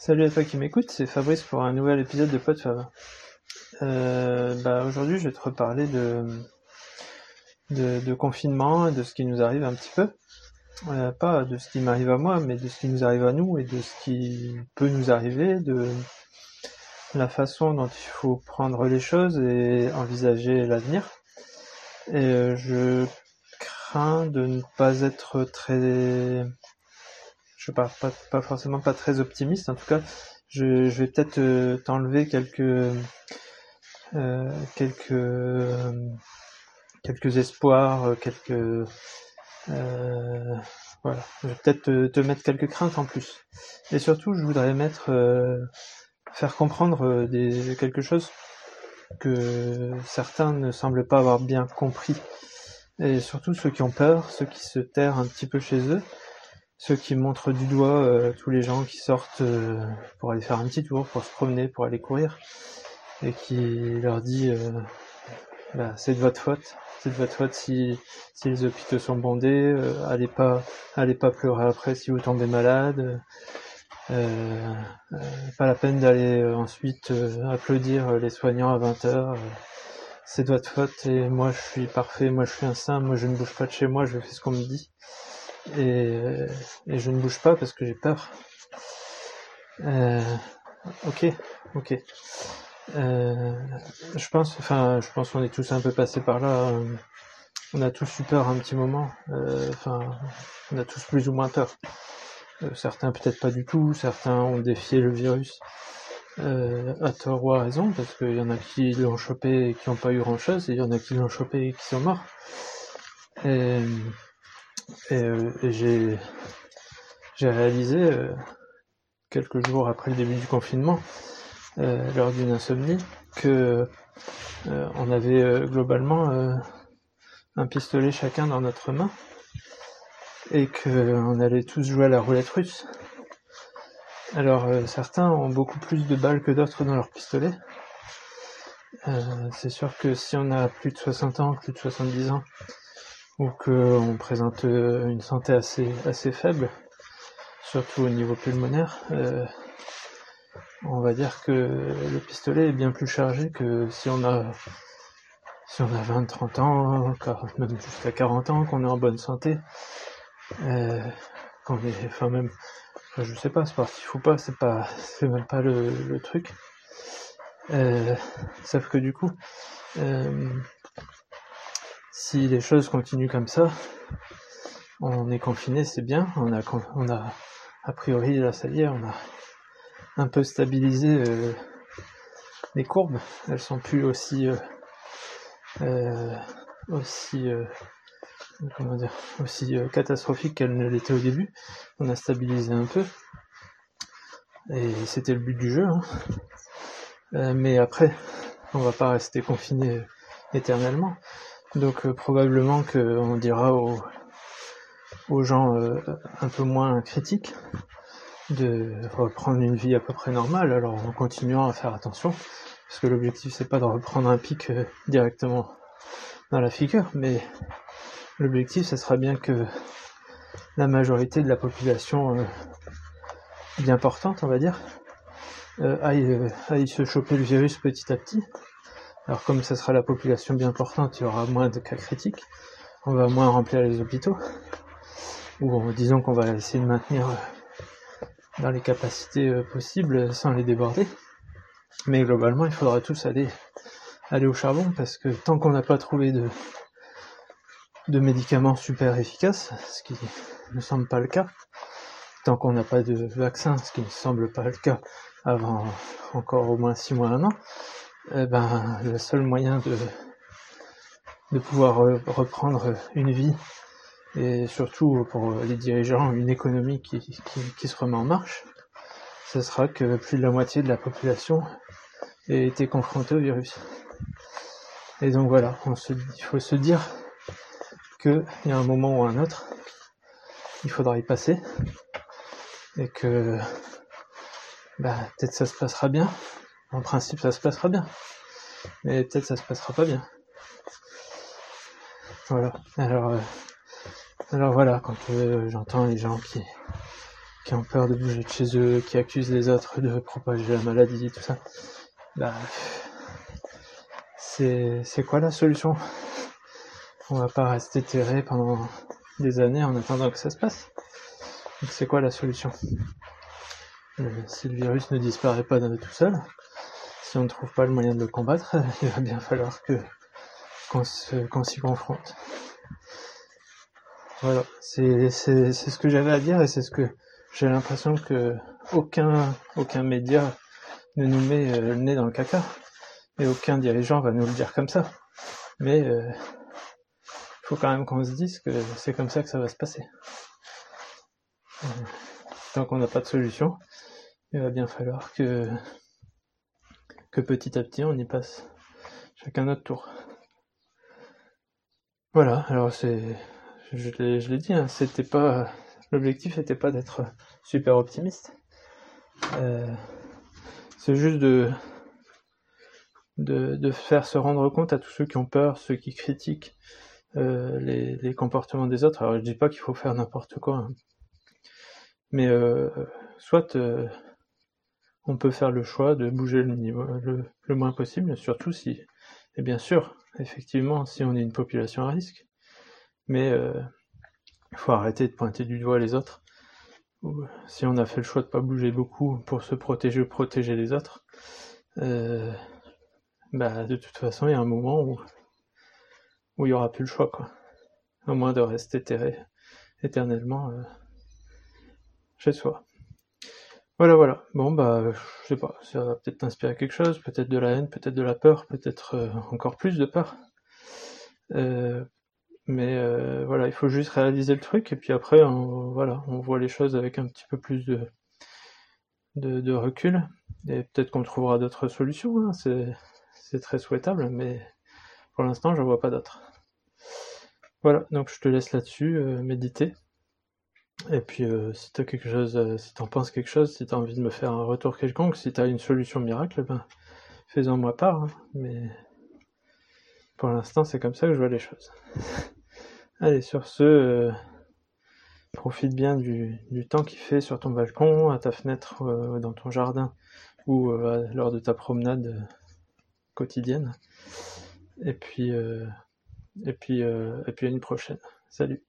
Salut à toi qui m'écoute, c'est Fabrice pour un nouvel épisode de PodFab. Euh, bah, aujourd'hui, je vais te reparler de, de, confinement et de ce qui nous arrive un petit peu. Euh, pas de ce qui m'arrive à moi, mais de ce qui nous arrive à nous et de ce qui peut nous arriver, de la façon dont il faut prendre les choses et envisager l'avenir. Et euh, je crains de ne pas être très pas, forcément pas très optimiste. En tout cas, je, vais peut-être euh, t'enlever quelques euh, quelques euh, quelques espoirs, quelques voilà. Je vais peut-être te, mettre quelques craintes en plus. Et surtout, je voudrais mettre faire comprendre des quelque chose que certains ne semblent pas avoir bien compris. Et surtout ceux qui ont peur, ceux qui se terrent un petit peu chez eux, ceux qui montrent du doigt euh, tous les gens qui sortent euh, pour aller faire un petit tour, pour se promener, pour aller courir, et qui leur dit euh, bah, c'est de votre faute, c'est de votre faute si, si les hôpitaux sont bondés, allez pas allez pas pleurer après si vous tombez malade. pas la peine d'aller ensuite applaudir les soignants à 20h. c'est de votre faute et moi je suis parfait, moi je suis un saint, moi je ne bouge pas de chez moi, je fais ce qu'on me dit et, je ne bouge pas parce que j'ai peur. Euh, ok, ok. Euh, je pense, enfin, je pense qu'on est tous un peu passés par là. On a tous eu peur un petit moment. Euh, enfin, on a tous plus ou moins peur. certains peut-être pas du tout. Certains ont défié le virus. à tort ou à raison, parce qu'il y en a qui l'ont chopé et qui n'ont pas eu grand chose, et il y en a qui l'ont chopé et qui sont morts. Et, euh, et, j'ai réalisé euh, quelques jours après le début du confinement, euh, lors d'une insomnie, que on avait globalement un pistolet chacun dans notre main et qu'on allait tous jouer à la roulette russe. Alors certains ont beaucoup plus de balles que d'autres dans leur pistolet. c'est sûr que si on a plus de 60 ans, plus de 70 ans, ou qu'on présente euh, une santé assez, assez faible, surtout au niveau pulmonaire, euh, on va dire que le pistolet est bien plus chargé que si on a si on a 20, 30 ans, même jusqu'à 40 ans, qu'on est en bonne santé, euh, qu'on est, enfin même, je sais pas, sportif ou pas, c'est pas, c'est même pas le, le truc. Euh, sauf que du coup, euh, si les choses continuent comme ça, on est confiné, c'est bien. On a, a priori, là, ça y est, on a un peu stabilisé euh, les courbes. Elles sont plus aussi, euh, euh, aussi, comment dire, aussi catastrophiques qu'elles ne l'étaient au début. On a stabilisé un peu. Et c'était le but du jeu. Hein. mais après, on va pas rester confiné éternellement. Donc euh, probablement qu'on dira aux, aux gens euh, un peu moins critiques de reprendre une vie à peu près normale, alors en continuant à faire attention, parce que l'objectif c'est pas de reprendre un pic euh, directement dans la figure, mais l'objectif ce sera bien que la majorité de la population bien portante, on va dire, aille, aille se choper le virus petit à petit, alors comme ça sera la population bien portante, il y aura moins de cas critiques, on va moins remplir les hôpitaux, ou disons qu'on va essayer de maintenir euh, dans les capacités euh, possibles sans les déborder. Mais globalement, il faudra tous aller au charbon parce que tant qu'on n'a pas trouvé de de médicaments super efficaces, ce qui ne semble pas le cas, tant qu'on n'a pas de vaccin, ce qui ne semble pas le cas avant encore au moins six mois, un an, eh ben, le seul moyen de, de pouvoir reprendre une vie et surtout pour les dirigeants une économie qui, qui, se remet en marche, ce sera que plus de la moitié de la population ait été confrontée au virus. Et donc voilà, on se, il faut se dire qu'il y a un moment ou un autre, il faudra y passer et que bah, peut-être ça se passera bien, en principe, ça se passera bien. Mais peut-être ça se passera pas bien. Voilà. Alors, euh, alors voilà, quand euh, j'entends les gens qui, qui ont peur de bouger de chez eux, qui accusent les autres de propager la maladie, tout ça. Bah, c'est, quoi la solution? On va pas rester terré pendant des années en attendant que ça se passe? Donc c'est quoi la solution? Euh, Si le virus ne disparaît pas tout seul, si on ne trouve pas le moyen de le combattre, il va bien falloir que qu'on s'y confronte. Voilà, c'est ce que j'avais à dire et c'est ce que j'ai l'impression que aucun aucun média ne nous met euh, le nez dans le caca et aucun dirigeant va nous le dire comme ça. Mais il euh, faut quand même qu'on se dise que c'est comme ça que ça va se passer. Euh, tant qu'on n'a pas de solution, il va bien falloir que que petit à petit on y passe chacun notre tour. Voilà, alors c'est je l'ai dit, hein, c'était pas l'objectif n'était pas d'être super optimiste. Euh, c'est juste de, de, faire se rendre compte à tous ceux qui ont peur, ceux qui critiquent euh, les, comportements des autres. Alors je dis pas qu'il faut faire n'importe quoi, hein. mais euh, soit on peut faire le choix de bouger le, le, le, moins possible, surtout si, et bien sûr, effectivement, si on est une population à risque, mais euh, il faut arrêter de pointer du doigt les autres. Si on a fait le choix de pas bouger beaucoup pour se protéger ou protéger les autres, euh, bah de toute façon il y a un moment où où il y aura plus le choix quoi. Au moins de rester terré éternellement euh, chez soi. Voilà voilà. Bon bah je sais pas, ça va peut-être t'inspirer quelque chose, peut-être de la haine, peut-être de la peur, peut-être euh, encore plus de peur. Euh, mais euh, voilà, il faut juste réaliser le truc et puis après, on, voilà, on voit les choses avec un petit peu plus de, de, recul. Et peut-être qu'on trouvera d'autres solutions, hein. c'est très souhaitable, mais pour l'instant, j'en vois pas d'autres. Voilà, donc je te laisse là-dessus, méditer. Et puis euh, si t'as quelque chose, si t'en penses quelque chose, si t'as envie de me faire un retour quelconque, si t'as une solution miracle, ben fais-en moi part. Hein. mais pour l'instant, c'est comme ça que je vois les choses. Allez, sur ce, euh, profite bien du, temps qu'il fait sur ton balcon, à ta fenêtre, euh, dans ton jardin ou euh, lors de ta promenade quotidienne. Et puis, et puis, et puis une prochaine. Salut.